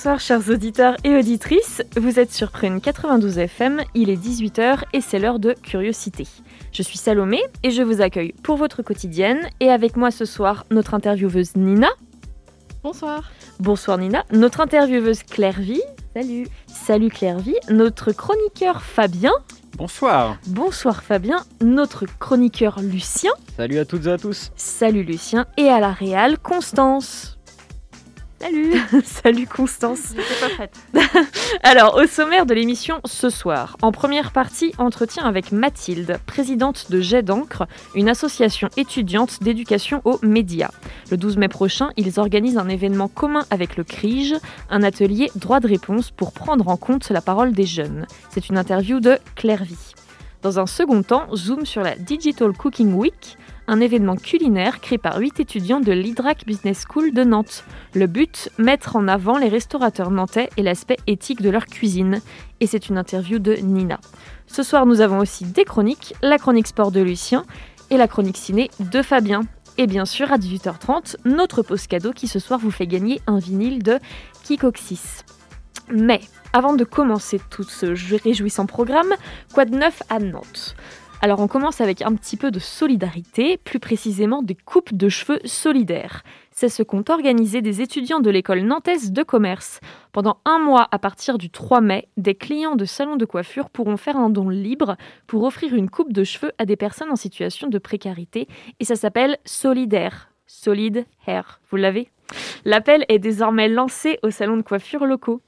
Bonsoir chers auditeurs et auditrices. Vous êtes sur Prune 92 FM, il est 18h et c'est l'heure de Curiosité. Je suis Salomé et je vous accueille pour votre quotidienne et avec moi ce soir notre intervieweuse Nina. Bonsoir. Bonsoir Nina, notre intervieweuse Claire Vie. Salut. Salut Claire Vie, notre chroniqueur Fabien. Bonsoir. Bonsoir Fabien, notre chroniqueur Lucien. Salut à toutes et à tous. Salut Lucien et à la réal Constance. Salut. Salut Constance. J'étais pas prête. Alors, au sommaire de l'émission ce soir, en première partie, entretien avec Mathilde, présidente de Jet d'encre, une association étudiante d'éducation aux médias. Le 12 mai prochain, ils organisent un événement commun avec le CRIGE, un atelier droit de réponse pour prendre en compte la parole des jeunes. C'est une interview de Claire Vie. Dans un second temps, zoom sur la Digital Cooking Week, un événement culinaire créé par 8 étudiants de l'IDRAC Business School de Nantes. Le but, mettre en avant les restaurateurs nantais et l'aspect éthique de leur cuisine. Et c'est une interview de Nina. Ce soir, nous avons aussi des chroniques, la chronique sport de Lucien et la chronique ciné de Fabien. Et bien sûr, à 18h30, notre pause cadeau qui ce soir vous fait gagner un vinyle de Kikoxis. Mais avant de commencer tout ce réjouissant programme, quoi de neuf à Nantes? Alors on commence avec un petit peu de solidarité, plus précisément des coupes de cheveux solidaires. C'est ce qu'ont organisé des étudiants de l'école nantaise de commerce. Pendant un mois à partir du 3 mai, des clients de salons de coiffure pourront faire un don libre pour offrir une coupe de cheveux à des personnes en situation de précarité et ça s'appelle Solidaire. Solid Hair. Vous l'avez L'appel est désormais lancé aux salons de coiffure locaux.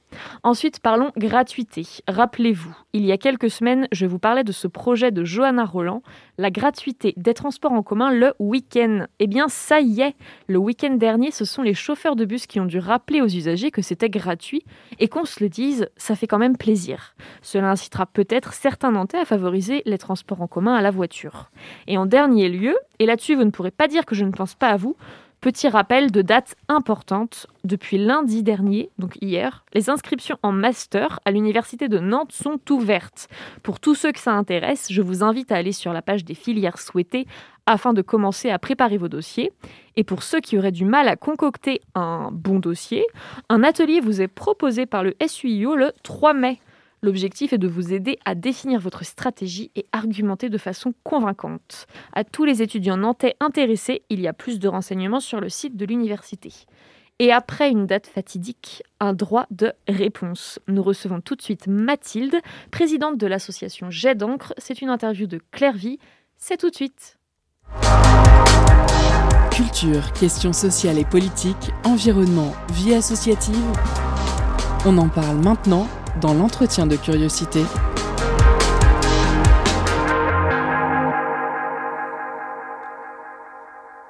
Ensuite, parlons gratuité. Rappelez-vous, il y a quelques semaines, je vous parlais de ce projet de Johanna Roland, la gratuité des transports en commun le week-end. Eh bien, ça y est, le week-end dernier, ce sont les chauffeurs de bus qui ont dû rappeler aux usagers que c'était gratuit et qu'on se le dise, ça fait quand même plaisir. Cela incitera peut-être certains Nantais à favoriser les transports en commun à la voiture. Et en dernier lieu, et là-dessus vous ne pourrez pas dire que je ne pense pas à vous, Petit rappel de date importante. Depuis lundi dernier, donc hier, les inscriptions en master à l'Université de Nantes sont ouvertes. Pour tous ceux que ça intéresse, je vous invite à aller sur la page des filières souhaitées afin de commencer à préparer vos dossiers. Et pour ceux qui auraient du mal à concocter un bon dossier, un atelier vous est proposé par le SUIO le 3 mai. L'objectif est de vous aider à définir votre stratégie et argumenter de façon convaincante. À tous les étudiants nantais intéressés, il y a plus de renseignements sur le site de l'université. Et après une date fatidique, un droit de réponse. Nous recevons tout de suite Mathilde, présidente de l'association Jet d'encre. C'est une interview de Claire Vie. C'est tout de suite. Culture, questions sociales et politiques, environnement, vie associative. On en parle maintenant dans l'entretien de curiosité.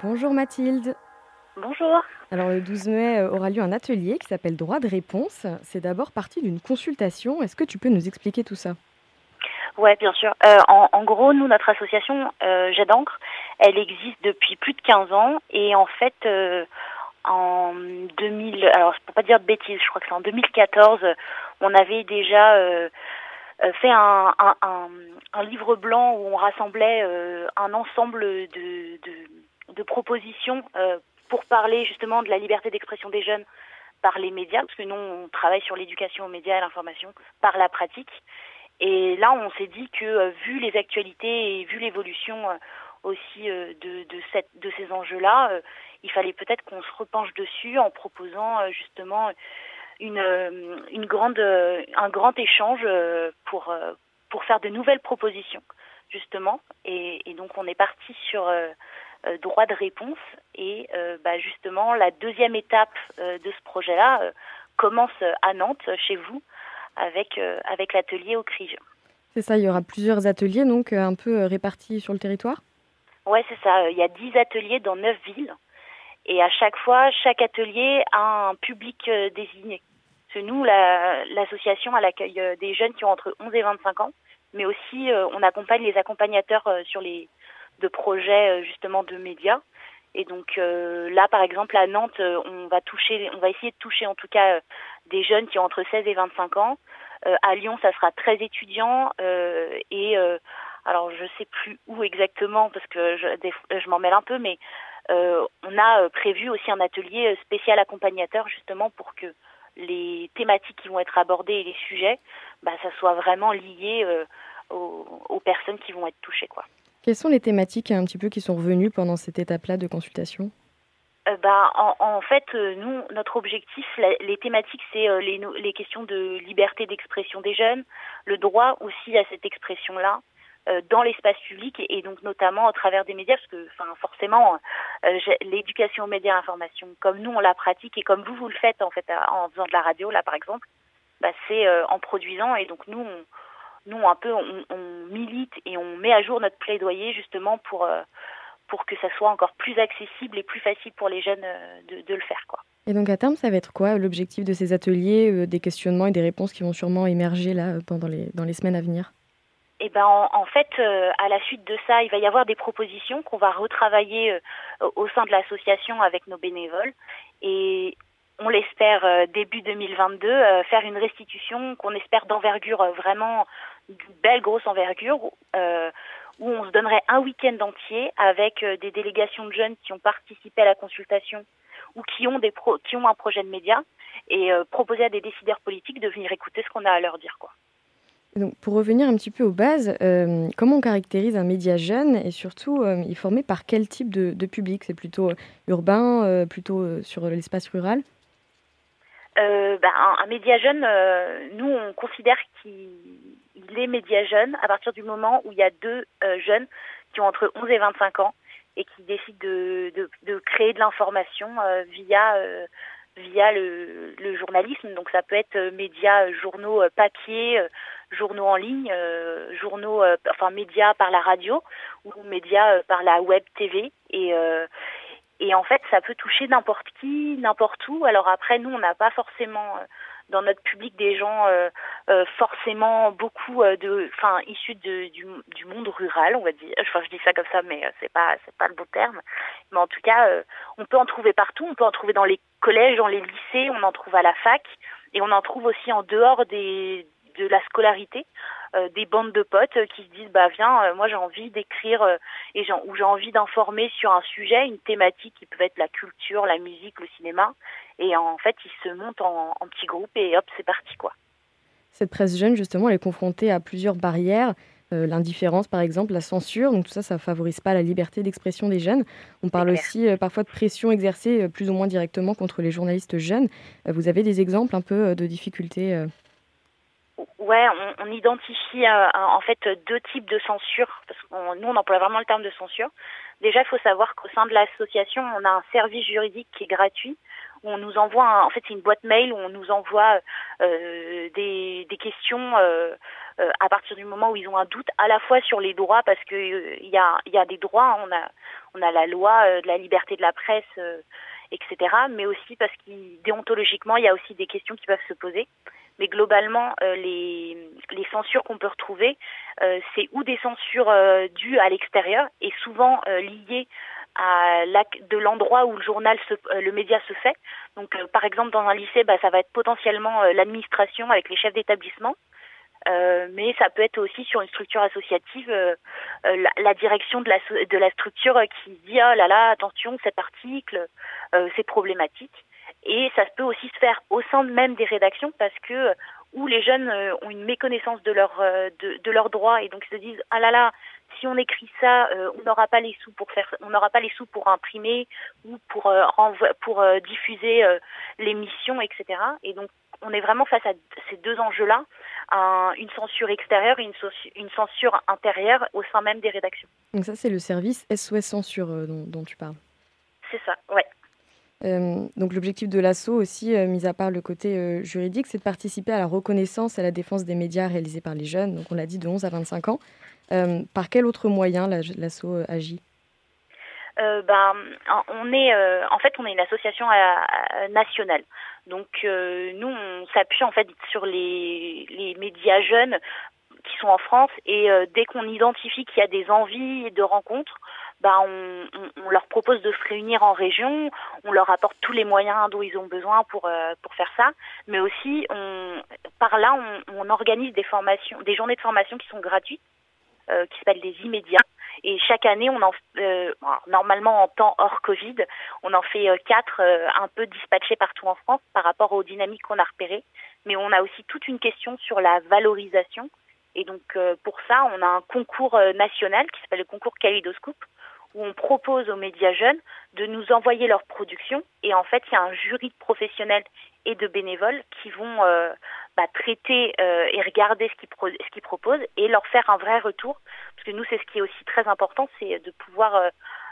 Bonjour Mathilde. Bonjour. Alors le 12 mai euh, aura lieu un atelier qui s'appelle Droit de réponse. C'est d'abord parti d'une consultation. Est-ce que tu peux nous expliquer tout ça? Ouais, bien sûr. Euh, en, en, gros, nous, notre association euh, Jet d'encre, elle existe depuis plus de 15 ans et en fait, euh, en 2000, alors pour pas dire de bêtises, je crois que c'est en 2014, on avait déjà euh, fait un, un, un, livre blanc où on rassemblait euh, un ensemble de, de, de propositions euh, pour parler justement de la liberté d'expression des jeunes par les médias, parce que nous on travaille sur l'éducation aux médias et l'information par la pratique. Et là, on s'est dit que vu les actualités et vu l'évolution aussi de, de, cette, de ces enjeux-là, il fallait peut-être qu'on se repenche dessus en proposant justement une, une grande, un grand échange pour, pour faire de nouvelles propositions, justement. Et, et donc, on est parti sur euh, droit de réponse. Et euh, bah, justement, la deuxième étape euh, de ce projet-là commence à Nantes, chez vous, avec, avec l'atelier au CRIGE. C'est ça, il y aura plusieurs ateliers donc un peu répartis sur le territoire? Oui, c'est ça. Il y a 10 ateliers dans 9 villes. Et à chaque fois, chaque atelier a un public désigné. Parce que nous, l'association, elle accueille des jeunes qui ont entre 11 et 25 ans, mais aussi on accompagne les accompagnateurs sur les de projets justement de médias. Et donc euh, là, par exemple, à Nantes, euh, on va toucher, on va essayer de toucher en tout cas euh, des jeunes qui ont entre 16 et 25 ans. à Lyon, ça sera 13 étudiants et alors je sais plus où exactement parce que je, je m'en mêle un peu, mais on a prévu aussi un atelier spécial accompagnateur justement pour que les thématiques qui vont être abordées et les sujets, bah, ça soit vraiment lié aux, aux personnes qui vont être touchées, quoi. Quelles sont les thématiques un petit peu qui sont revenues pendant cette étape-là de consultation? Euh, bah, en, fait, euh, nous, notre objectif, les thématiques, c'est euh, les, les, questions de liberté d'expression des jeunes, le droit aussi à cette expression-là dans l'espace public et, donc notamment au travers des médias, parce que enfin, forcément, l'éducation aux médias et comme nous, on la pratique et comme vous, vous le faites en fait en faisant de la radio, là par exemple, bah, c'est en produisant et donc nous, nous un peu on, milite et on met à jour notre plaidoyer justement pour euh, pour que ça soit encore plus accessible et plus facile pour les jeunes euh, de, le faire. Et donc à terme, ça va être quoi l'objectif de ces ateliers, euh, des questionnements et des réponses qui vont sûrement émerger là pendant les dans les semaines à venir? Eh ben, en, fait, à la suite de ça, il va y avoir des propositions qu'on va retravailler au sein de l'association avec nos bénévoles. Et on l'espère début 2022, faire une restitution qu'on espère d'envergure vraiment d'une belle grosse envergure euh, où on se donnerait un week-end entier avec euh, des délégations de jeunes qui ont participé à la consultation ou qui ont des pro qui ont un projet de média et euh, proposer à des décideurs politiques de venir écouter ce qu'on a à leur dire quoi. Donc, pour revenir un petit peu aux bases, comment on caractérise un média jeune et surtout, il est formé par quel type de, public? C'est plutôt urbain, plutôt sur l'espace rural? Ben, un, média jeune, nous, on considère qu'il les médias jeunes à partir du moment où il y a deux euh, jeunes qui ont entre 11 et 25 ans et qui décident de, créer de l'information euh, via euh, via le, le, journalisme. Donc ça peut être médias, journaux papier, journaux en ligne, journaux, enfin médias par la radio ou médias par la web TV. Et, et en fait, ça peut toucher n'importe qui, n'importe où. Alors après, nous, on n'a pas forcément dans notre public des gens euh, euh, forcément beaucoup euh, de, enfin issus de, du, du, monde rural, on va dire. Enfin, je dis ça comme ça, mais c'est pas c'est pas le bon terme. Mais en tout cas, on peut en trouver partout. On peut en trouver dans les collèges, dans les lycées, on en trouve à la fac, et on en trouve aussi en dehors des de la scolarité. Euh, des bandes de potes qui se disent bah viens, euh, moi j'ai envie d'écrire et ou j'ai envie d'informer sur un sujet, une thématique qui peut être la culture, la musique, le cinéma. Et en fait, ils se montent en, petits groupes et hop, c'est parti quoi. Cette presse jeune, justement, elle est confrontée à plusieurs barrières. l'indifférence, par exemple, la censure. Donc tout ça, ça favorise pas la liberté d'expression des jeunes. On parle aussi parfois de pression exercée plus ou moins directement contre les journalistes jeunes. vous avez des exemples un peu de difficultés Ouais, on, identifie euh, en fait deux types de censure, parce nous on emploie vraiment le terme de censure. Déjà, il faut savoir qu'au sein de l'association, on a un service juridique qui est gratuit, on nous envoie, en fait, c'est une boîte mail où on nous envoie euh, des, questions euh, euh, à partir du moment où ils ont un doute, à la fois sur les droits, parce que il y a, des droits, on a, on a la loi de la liberté de la presse, etc., mais aussi parce qu'il déontologiquement, il y a aussi des questions qui peuvent se poser mais globalement, les, les censures qu'on peut retrouver, c'est ou des censures dues à l'extérieur et souvent liées à de l'endroit où le journal, se, le média se fait. Donc, par exemple, dans un lycée, bah, ça va être potentiellement l'administration avec les chefs d'établissement. Euh, mais ça peut être aussi sur une structure associative, euh, la, la, direction de la, de la structure qui dit oh là là attention cet article euh, c'est problématique et ça peut aussi se faire au sein même des rédactions parce que où les jeunes euh, ont une méconnaissance de, leur, euh, de, de leurs droits et donc ils se disent ah là là si on écrit ça euh, on n'aura pas les sous pour faire on n'aura pas les sous pour imprimer ou pour pour diffuser l'émission etc et donc on est vraiment face à ces deux enjeux là une censure extérieure et une, une, censure intérieure au sein même des rédactions. Donc ça c'est le service SOS censure dont, dont tu parles. C'est ça ouais donc l'objectif de l'assaut aussi, mis à part le côté juridique, c'est de participer à la reconnaissance et à la défense des médias réalisés par les jeunes, donc on l'a dit de 11 à 25 ans. par quel autre moyen l'assaut agit? Ben, on est, en fait, on est une association nationale. Donc, nous, on s'appuie en fait sur les, les médias jeunes qui sont en France et dès qu'on identifie qu'il y a des envies de rencontres, bah, on, on, leur propose de se réunir en région, on leur apporte tous les moyens dont ils ont besoin pour euh, pour faire ça, mais aussi on, par là on, on, organise des formations, des journées de formation qui sont gratuites, euh, qui s'appellent des immédiats. Et chaque année, on en euh, normalement en temps hors Covid, on en fait euh, quatre un peu dispatchés partout en France par rapport aux dynamiques qu'on a repérées. Mais on a aussi toute une question sur la valorisation. Et donc pour ça, on a un concours national qui s'appelle le concours Kaleidoscope, où on propose aux médias jeunes de nous envoyer leurs productions. Et en fait, il y a un jury de professionnels et de bénévoles qui vont euh, bah, traiter euh, et regarder ce qu'ils, qu'ils proposent et leur faire un vrai retour. Parce que nous, c'est ce qui est aussi très important, c'est de pouvoir euh,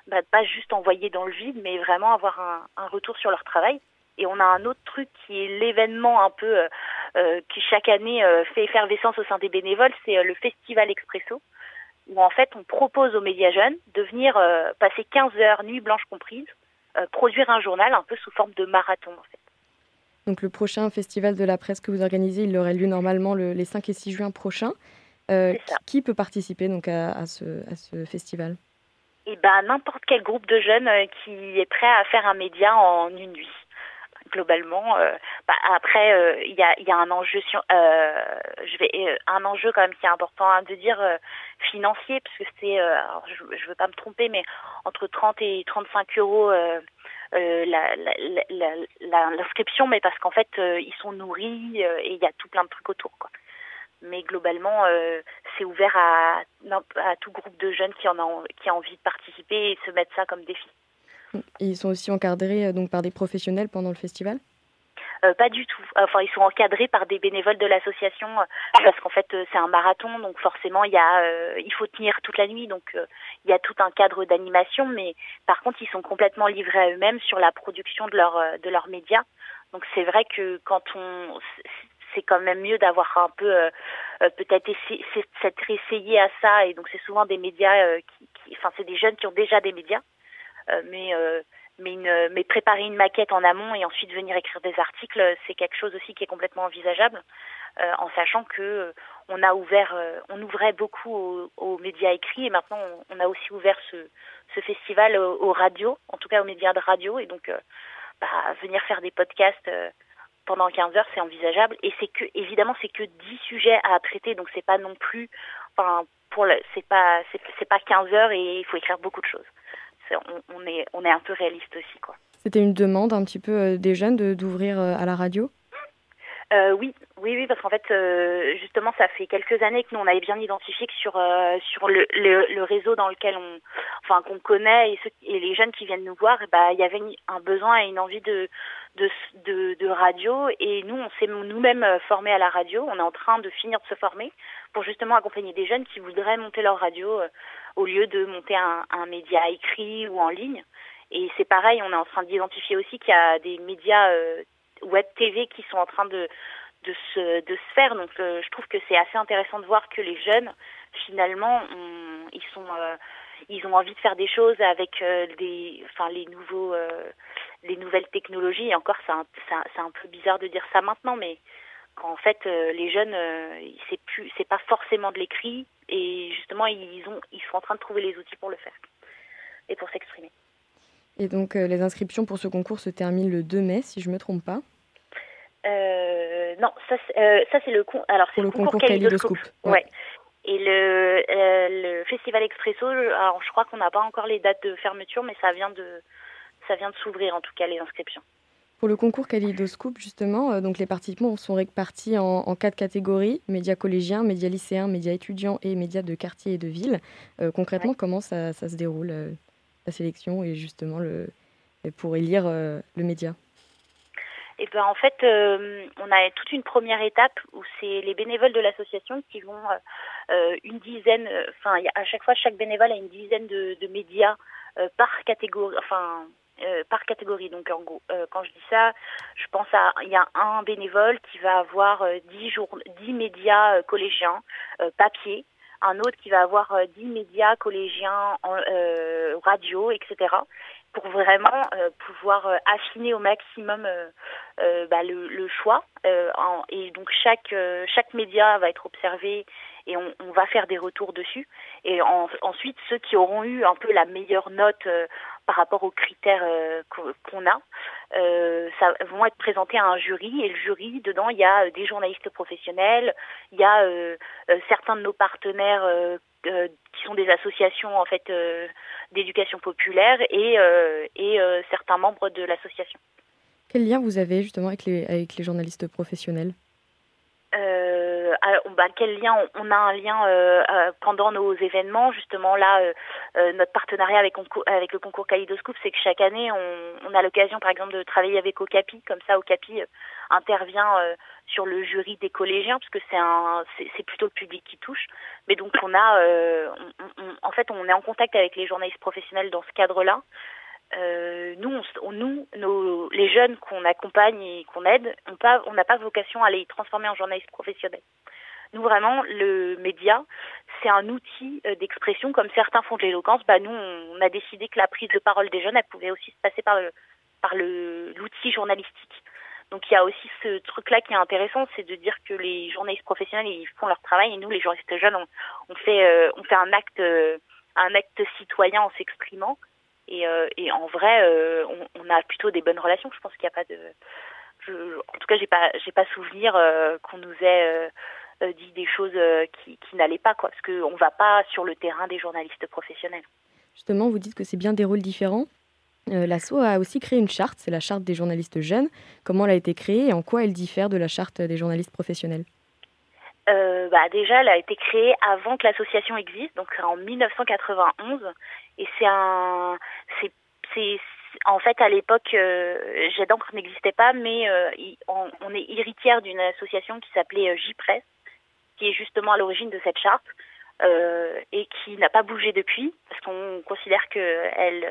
bah, pas juste envoyer dans le vide, mais vraiment avoir un, un, retour sur leur travail. Et on a un autre truc qui est l'événement un peu qui chaque année fait effervescence au sein des bénévoles, c'est le Festival Expresso où en fait on propose aux médias jeunes de venir euh, passer 15 heures, nuit blanche comprise, euh, produire un journal un peu sous forme de marathon en fait. Donc le prochain festival de la presse que vous organisez, il aurait lieu normalement le, les 5 et 6 juin prochains. Euh, qui peut participer donc à, à, ce, à ce, festival? Eh ben n'importe quel groupe de jeunes qui est prêt à faire un média en une nuit globalement. Euh, bah, après, euh, il y, a, y, a, un enjeu sur, euh, je vais, un enjeu quand même qui est important à de dire financier, parce que c'est, je, ne veux pas me tromper, mais entre 30 et 35 euros. l'inscription, mais parce qu'en fait, ils sont nourris et il y a tout plein de trucs autour. Quoi. Mais globalement, c'est ouvert à, à tout groupe de jeunes qui, en a, qui a envie de participer et se mettre ça comme défi ils sont aussi encadrés euh, donc par des professionnels pendant le festival euh, pas du tout. Enfin, ils sont encadrés par des bénévoles de l'association euh, parce qu'en fait c'est un marathon, donc forcément il y a, il faut tenir toute la nuit, donc il y a tout un cadre d'animation. Mais par contre, ils sont complètement livrés à eux-mêmes sur la production de leurs de leurs médias. Donc c'est vrai que quand on, c'est quand même mieux d'avoir un peu peut-être s'être essayé à ça. Et donc c'est souvent des médias enfin c'est des jeunes qui ont déjà des médias mais euh, mais, une, mais préparer une maquette en amont et ensuite venir écrire des articles, c'est quelque chose aussi qui est complètement envisageable, euh, en sachant que on a ouvert, on ouvrait beaucoup aux, médias écrits et maintenant on, a aussi ouvert ce, ce festival aux, radios, en tout cas aux médias de radio, et donc bah, venir faire des podcasts pendant 15 heures, c'est envisageable. Et c'est que, évidemment, c'est que 10 sujets à traiter, donc c'est pas non plus, enfin, pour c'est pas, c'est pas 15 heures et il faut écrire beaucoup de choses on, est, on est un peu réaliste aussi. C'était une demande un petit peu euh, des jeunes d'ouvrir euh, à la radio? Euh, oui, oui, oui, parce qu'en fait, justement, ça fait quelques années que nous on avait bien identifié que sur sur le, le, réseau dans lequel on, enfin, qu'on connaît et, et les jeunes qui viennent nous voir, bah, il y avait un besoin et une envie de de, de, de radio et nous on s'est nous-mêmes formés à la radio. On est en train de finir de se former pour justement accompagner des jeunes qui voudraient monter leur radio au lieu de monter un, un média écrit ou en ligne. Et c'est pareil, on est en train d'identifier aussi qu'il y a des médias euh, web TV qui sont en train de, de, se, de se faire. Donc euh, je trouve que c'est assez intéressant de voir que les jeunes, finalement, ils sont... Euh, ils ont envie de faire des choses avec des, enfin les nouveaux, les nouvelles technologies. Et encore, c'est un, un, peu bizarre de dire ça maintenant, mais quand en fait les jeunes, c'est plus, c'est pas forcément de l'écrit, et justement, ils, ont, ils sont en train de trouver les outils pour le faire et pour s'exprimer. Et donc, euh, les inscriptions pour ce concours se terminent le 2 mai, si je me trompe pas euh, Non, ça, euh, ça c'est le, alors, c'est le, concours, concours Ouais. Et le, le Festival Expresso, alors, je crois qu'on n'a pas encore les dates de fermeture, mais ça vient de, ça vient de s'ouvrir, en tout cas, les inscriptions. Pour le concours Kalidoscope, justement, euh, donc les participants sont répartis en, quatre catégories médias collégiens, médias lycéens, médias étudiants et médias de quartier et de ville. Euh, concrètement, comment ça, se déroule, euh, la sélection et justement le, pour élire le média? Eh ben en fait, on a toute une première étape où c'est les bénévoles de l'association qui vont une dizaine, enfin à chaque fois chaque bénévole a une dizaine de, de médias par catégorie, enfin par catégorie. Donc en gros, quand je dis ça, je pense à il y a un bénévole qui va avoir 10 jours, 10 médias collégiens papier, un autre qui va avoir 10 médias collégiens en radio, etc pour vraiment euh, pouvoir euh, affiner au maximum euh, bah, le, le, choix. En, et donc chaque chaque média va être observé et on, on, va faire des retours dessus. Et en, ensuite, ceux qui auront eu un peu la meilleure note par rapport aux critères qu'on a, ça vont être présentés à un jury. Et le jury, dedans, il y a des journalistes professionnels, il y a certains de nos partenaires qui sont des associations en fait d'éducation populaire et, euh, et euh, certains membres de l'association. Quel lien vous avez justement avec les journalistes professionnels? Euh, bah, quel lien on, a un lien euh, pendant nos événements justement là notre partenariat avec, avec le concours Kaleidoscope c'est que chaque année on, on a l'occasion par exemple de travailler avec Okapi comme ça Okapi intervient sur le jury des collégiens parce que c'est un c'est plutôt le public qui touche. Mais donc on a euh, en fait on est en contact avec les journalistes professionnels dans ce cadre-là euh, nous les jeunes qu'on accompagne et qu'on aide on n'a pas vocation à les transformer en journalistes professionnels. Nous vraiment le média c'est un outil euh, d'expression comme certains font de l'éloquence. Bah nous on a décidé que la prise de parole des jeunes elle pouvait aussi se passer par l'outil journalistique. Donc il y a aussi ce truc-là qui est intéressant, c'est de dire que les journalistes professionnels ils font leur travail et nous les journalistes jeunes on, fait euh, un acte citoyen en s'exprimant et, euh, et en vrai on, a plutôt des bonnes relations. Je pense qu'il n'y a pas de en tout cas j'ai pas j'ai pas souvenir qu'on nous ait dit des choses qui, n'allaient pas quoi parce qu'on va pas sur le terrain des journalistes professionnels. Justement, vous dites que c'est bien des rôles différents. Euh, L'ASSO a aussi créé une charte, c'est la charte des journalistes jeunes. Comment elle a été créée et en quoi elle diffère de la charte des journalistes professionnels? Euh, bah déjà, elle a été créée avant que l'association existe, donc en 1991. Et c'est un, c'est, en fait à l'époque, euh, d'encre n'existait pas, mais euh, on, est héritière d'une association qui s'appelait euh, J-Press, qui est justement à l'origine de cette charte. Euh, et qui n'a pas bougé depuis parce qu'on considère que elle,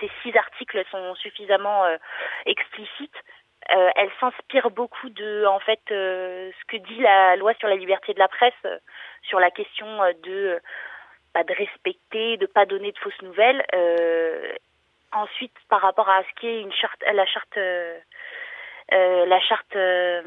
ces six articles sont suffisamment euh, explicites. Euh, elle s'inspire beaucoup de en fait ce que dit la loi sur la liberté de la presse sur la question de pas bah, de respecter, de pas donner de fausses nouvelles. ensuite, par rapport à ce qui est une charte, la charte euh, la charte, euh,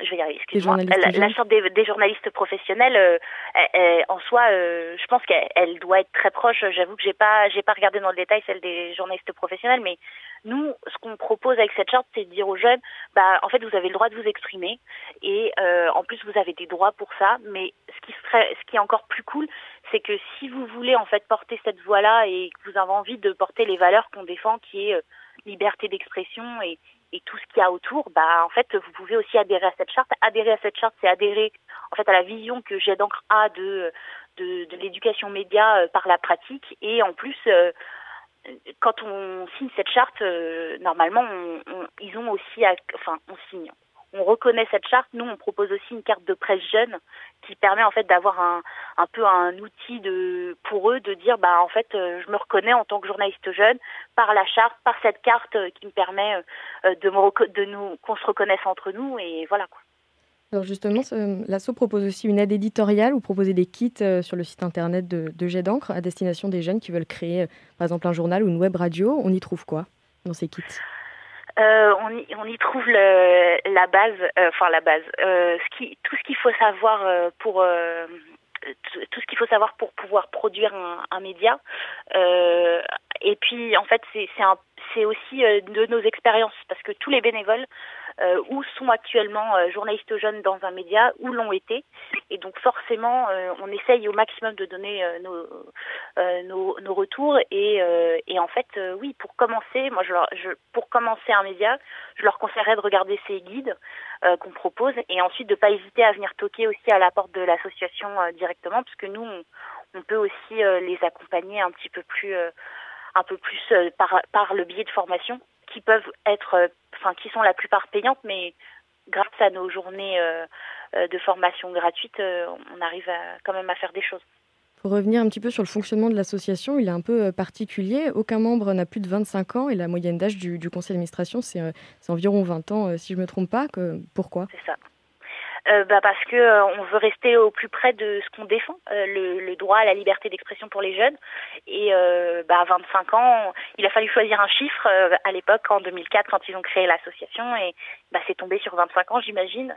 je vais y arriver, excuse-moi, la, charte des, journalistes professionnels, euh, en soi, je pense qu'elle doit être très proche. J'avoue que j'ai pas, j'ai pas regardé dans le détail celle des journalistes professionnels, mais nous, ce qu'on propose avec cette charte, c'est de dire aux jeunes, bah, en fait, vous avez le droit de vous exprimer, et en plus, vous avez des droits pour ça. Mais ce qui serait, ce qui est encore plus cool, c'est que si vous voulez en fait porter cette voix-là et que vous avez envie de porter les valeurs qu'on défend, qui est liberté d'expression et, et tout ce qu'il y a autour, bah en fait vous pouvez aussi adhérer à cette charte. Adhérer à cette charte, c'est adhérer en fait à la vision que j'ai d'encre a de de, de l'éducation média euh, par la pratique et en plus euh, quand on signe cette charte, euh, normalement on, ils ont aussi, enfin on signe, on reconnaît cette charte. Nous, on propose aussi une carte de presse jeune qui permet en fait d'avoir un, peu un outil pour eux de dire bah en fait euh, je me reconnais en tant que journaliste jeune par la charte, par cette carte euh, qui me permet euh, de nous qu'on se reconnaisse entre nous et voilà quoi. Alors justement, l'ASSO propose aussi une aide éditoriale ou proposer des kits sur le site internet de, de Jet d'encre à destination des jeunes qui veulent créer par exemple un journal ou une web radio. On y trouve quoi dans ces kits? Euh, on, y, trouve la base, euh, enfin la base, euh, tout ce qu'il faut savoir pour tout ce qu'il faut savoir pour pouvoir produire un, média. et puis en fait c'est aussi de nos expériences parce que tous les bénévoles euh, ou sont actuellement euh, journalistes jeunes dans un média ou l'ont été. Et donc forcément, euh, on essaye au maximum de donner nos, nos, nos, retours. Et, et en fait, oui, pour commencer, moi, je, leur, je, pour commencer un média, je leur conseillerais de regarder ces guides qu'on propose et ensuite de pas hésiter à venir toquer aussi à la porte de l'association directement, puisque nous, on, on peut aussi les accompagner un petit peu plus un peu plus par, par le biais de formation qui peuvent être, euh, enfin qui sont la plupart payantes, mais grâce à nos journées euh, euh, de formation gratuite, on arrive à, quand même à faire des choses. Pour revenir un petit peu sur le fonctionnement de l'association, il est un peu particulier. Aucun membre n'a plus de 25 ans et la moyenne d'âge du, conseil d'administration, c'est environ 20 ans, si je ne me trompe pas. Que, pourquoi? C'est ça. Euh, bah parce que euh, on veut rester au plus près de ce qu'on défend, euh, le, le, droit à la liberté d'expression pour les jeunes. Et bah, à 25 ans, il a fallu choisir un chiffre à l'époque, en 2004, quand ils ont créé l'association, et bah, c'est tombé sur 25 ans, j'imagine.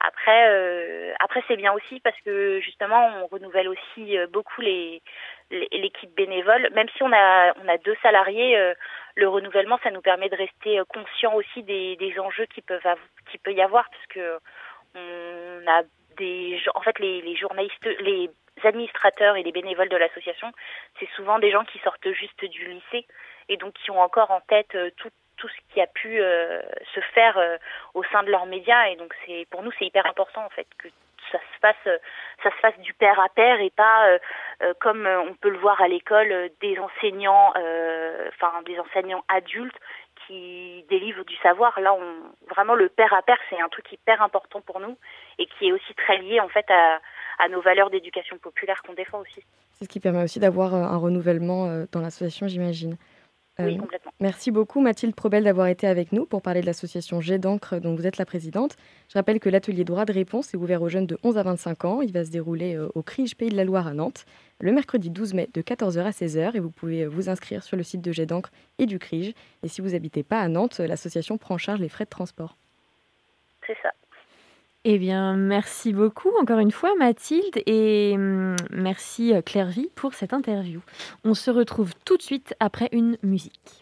après, après c'est bien aussi parce que justement, on renouvelle aussi beaucoup les l'équipe bénévole, même si on a on a deux salariés, le renouvellement ça nous permet de rester conscient aussi des, des enjeux qui peuvent qui peut y avoir parce que on a des, en fait, les, les journalistes, les administrateurs et les bénévoles de l'association, c'est souvent des gens qui sortent juste du lycée et donc qui ont encore en tête euh, tout, tout ce qui a pu euh, se faire euh, au sein de leurs médias et donc c'est pour nous c'est hyper important en fait que ça se fasse ça se fasse du père à père et pas comme on peut le voir à l'école des enseignants enfin des enseignants adultes qui délivre du savoir. Là, vraiment, le père à père, c'est un truc hyper important pour nous et qui est aussi très lié en fait à, à nos valeurs d'éducation populaire qu'on défend aussi. C'est ce qui permet aussi d'avoir euh, un renouvellement euh, dans l'association, j'imagine. Oui, euh, complètement. Merci beaucoup Mathilde Probel d'avoir été avec nous pour parler de l'association Jet d'encre dont vous êtes la présidente. Je rappelle que l'atelier droit de réponse est ouvert aux jeunes de 11 à 25 ans. Il va se dérouler au CRIGE Pays de la Loire à Nantes le mercredi 12 mai de 14h à 16h et vous pouvez vous inscrire sur le site de Jet d'encre et du CRIGE. Et si vous n'habitez pas à Nantes, l'association prend en charge les frais de transport. C'est ça. Eh bien, merci beaucoup encore une fois Mathilde et hum, merci euh, Claire Vie pour cette interview. On se retrouve tout de suite après une musique.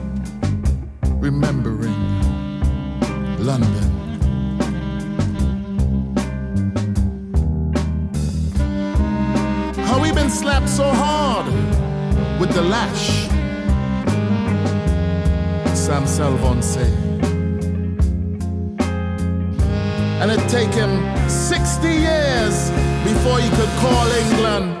remembering London. How we been slapped so hard with the lash? Sam Salvon say. And it take him 60 years before he could call England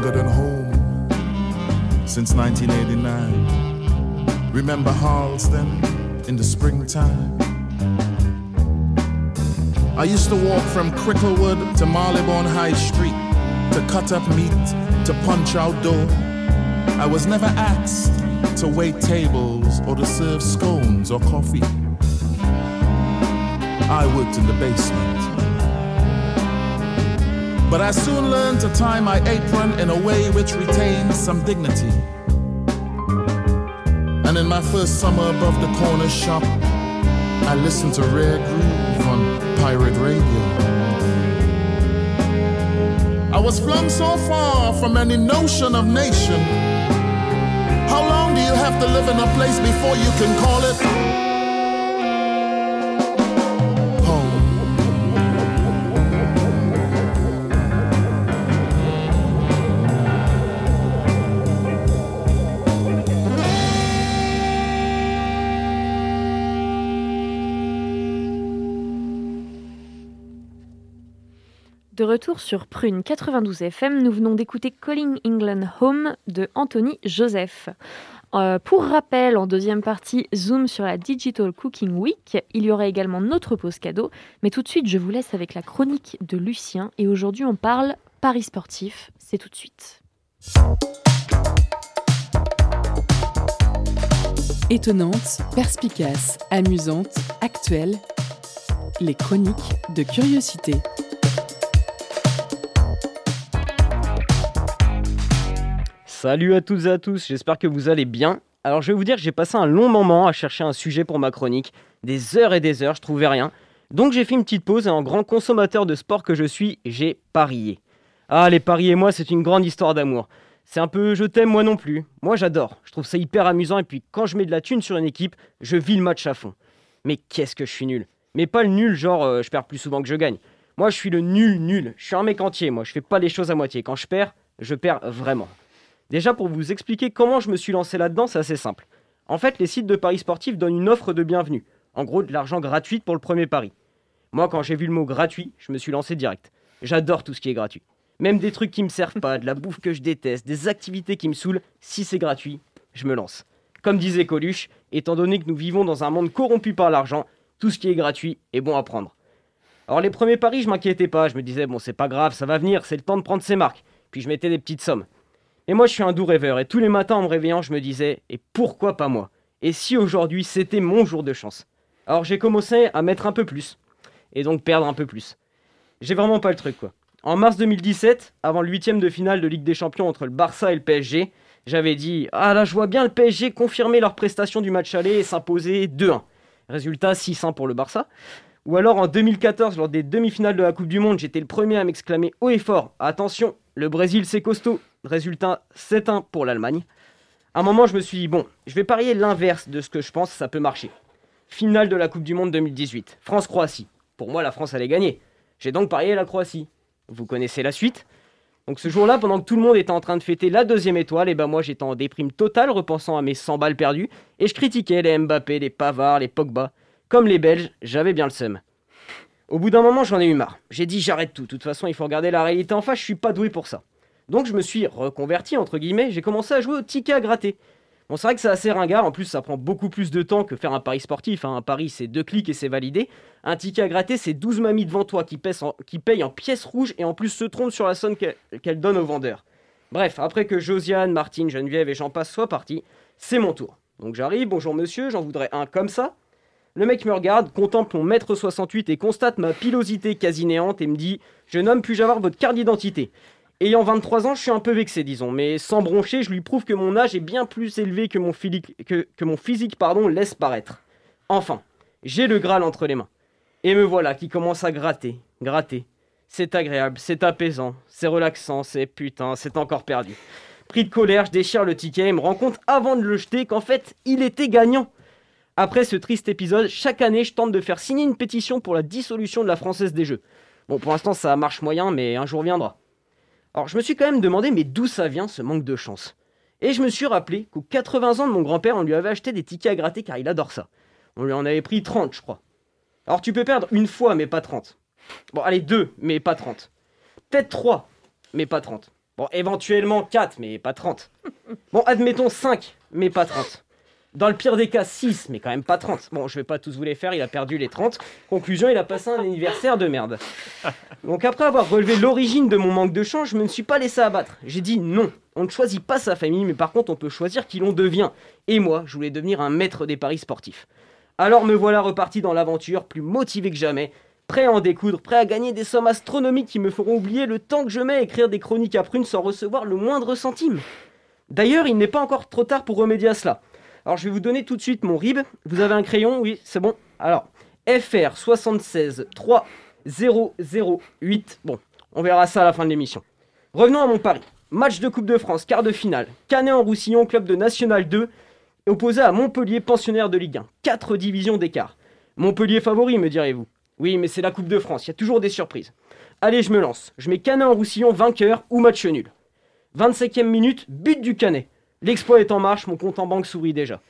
Longer than home. since 1989. Remember Harlesden in the springtime? I used to walk from Cricklewood to Marylebone High Street to cut up meat, to punch out dough. I was never asked to wait tables or to serve scones or coffee. I worked in the basement. But I soon learned to tie my apron in a way which retained some dignity. And in my first summer above the corner shop, I listened to Rare Groove on pirate radio. I was flung so far from any notion of nation. How long do you have to live in a place before you can call it De retour sur Prune 92 FM, nous venons d'écouter Calling England Home de Anthony Joseph. Euh, pour rappel, en deuxième partie, zoom sur la Digital Cooking Week. Il y aura également notre pause cadeau. Mais tout de suite, je vous laisse avec la chronique de Lucien. Et aujourd'hui, on parle Paris sportif. C'est tout de suite. Étonnante, perspicace, amusante, actuelle, les chroniques de curiosité. Salut à toutes et à tous, j'espère que vous allez bien. Alors je vais vous dire que j'ai passé un long moment à chercher un sujet pour ma chronique, des heures et des heures, je trouvais rien. Donc j'ai fait une petite pause et en grand consommateur de sport que je suis, j'ai parié. Ah les paris et moi c'est une grande histoire d'amour. C'est un peu je t'aime moi non plus. Moi j'adore, je trouve ça hyper amusant et puis quand je mets de la thune sur une équipe, je vis le match à fond. Mais qu'est-ce que je suis nul. Mais pas le nul genre euh, je perds plus souvent que je gagne. Moi je suis le nul nul, je suis un mec entier moi, je fais pas les choses à moitié. Quand je perds, je perds vraiment. Déjà, pour vous expliquer comment je me suis lancé là-dedans, c'est assez simple. En fait, les sites de paris sportifs donnent une offre de bienvenue. En gros, de l'argent gratuit pour le premier pari. Moi, quand j'ai vu le mot gratuit, je me suis lancé direct. J'adore tout ce qui est gratuit. Même des trucs qui me servent pas, de la bouffe que je déteste, des activités qui me saoulent, si c'est gratuit, je me lance. Comme disait Coluche, étant donné que nous vivons dans un monde corrompu par l'argent, tout ce qui est gratuit est bon à prendre. Alors les premiers paris, je m'inquiétais pas, je me disais bon c'est pas grave, ça va venir, c'est le temps de prendre ses marques. Puis je mettais des petites sommes. Et moi, je suis un doux rêveur. Et tous les matins, en me réveillant, je me disais, et pourquoi pas moi? Et si aujourd'hui, c'était mon jour de chance? Alors j'ai commencé à mettre un peu plus. Et donc perdre un peu plus. J'ai vraiment pas le truc, quoi. En mars 2017, avant le huitième de finale de Ligue des Champions entre le Barça et le PSG, j'avais dit Ah là, je vois bien le PSG confirmer leur prestation du match aller et s'imposer 2-1. Résultat 6-1 pour le Barça. Ou alors en 2014, lors des demi-finales de la Coupe du Monde, j'étais le premier à m'exclamer haut et fort Attention, le Brésil c'est costaud. Résultat 7-1 pour l'Allemagne. À un moment, je me suis dit Bon, je vais parier l'inverse de ce que je pense, ça peut marcher. Finale de la Coupe du Monde 2018, France-Croatie. Pour moi, la France allait gagner. J'ai donc parié la Croatie. Vous connaissez la suite donc ce jour-là, pendant que tout le monde était en train de fêter la deuxième étoile, et ben moi j'étais en déprime totale, repensant à mes 100 balles perdues, et je critiquais les Mbappé, les Pavard, les Pogba. Comme les Belges, j'avais bien le seum. Au bout d'un moment, j'en ai eu marre. J'ai dit j'arrête tout. De toute façon, il faut regarder la réalité en face, je suis pas doué pour ça. Donc je me suis reconverti, entre guillemets, j'ai commencé à jouer au ticket à gratter. Bon, c'est vrai que c'est assez ringard, en plus ça prend beaucoup plus de temps que faire un pari sportif. hein. Un pari c'est deux clics et c'est validé. Un ticket à gratter c'est 12 mamies devant toi qui, payent en pièces rouges et en plus se trompent sur la somme qu'elle qu'elle donne au vendeur. Bref, après que Josiane, Martine, Geneviève et j'en passe soient partis, c'est mon tour. Donc j'arrive, bonjour monsieur, j'en voudrais un comme ça. Le mec me regarde, contemple mon mètre 68 et constate ma pilosité quasi néante et me dit Jeune homme, puis-je avoir votre carte d'identité? Ayant 23 ans, je suis un peu vexé, disons, mais sans broncher, je lui prouve que mon âge est bien plus élevé que mon, physique pardon, laisse paraître. Enfin, j'ai le Graal entre les mains. Et me voilà qui commence à gratter, gratter. C'est agréable, c'est apaisant, c'est relaxant, c'est putain, c'est encore perdu. Pris de colère, je déchire le ticket et me rends compte avant de le jeter qu'en fait, il était gagnant. Après ce triste épisode, chaque année, je tente de faire signer une pétition pour la dissolution de la Française des Jeux. Bon, pour l'instant, ça marche moyen, mais un jour viendra. Alors, je me suis quand même demandé, mais d'où ça vient ce manque de chance? Et je me suis rappelé qu'aux 80 ans de mon grand-père, on lui avait acheté des tickets à gratter car il adore ça. On lui en avait pris 30, je crois. Alors, tu peux perdre une fois, mais pas 30. Bon, allez, deux, mais pas 30. Peut-être trois, mais pas 30. Bon, éventuellement 4, mais pas 30. Bon, admettons 5, mais pas 30. Dans le pire des cas, 6, mais quand même pas 30. Bon, je vais pas tous vous les faire, il a perdu les 30. Conclusion, il a passé un anniversaire de merde. Donc après avoir relevé l'origine de mon manque de chance, je me suis pas laissé abattre. J'ai dit non, on ne choisit pas sa famille, mais par contre on peut choisir qui l'on devient. Et moi, je voulais devenir un maître des paris sportifs. Alors me voilà reparti dans l'aventure, plus motivé que jamais, prêt à en découdre, prêt à gagner des sommes astronomiques qui me feront oublier le temps que je mets à écrire des chroniques à prunes sans recevoir le moindre centime. D'ailleurs, il n'est pas encore trop tard pour remédier à cela. Alors je vais vous donner tout de suite mon RIB. Vous avez un crayon Oui, c'est bon. Alors, FR 76 3008. Bon, on verra ça à la fin de l'émission. Revenons à mon pari. Match de Coupe de France, quart de finale. Canet en Roussillon, club de National 2, opposé à Montpellier, pensionnaire de Ligue 1. Quatre divisions d'écart. Montpellier favori, me direz-vous. Oui, mais c'est la Coupe de France, il y a toujours des surprises. Allez, je me lance. Je mets Canet en Roussillon vainqueur ou match nul. 25e minute, but du Canet. L'exploit est en marche, mon compte en banque sourit déjà.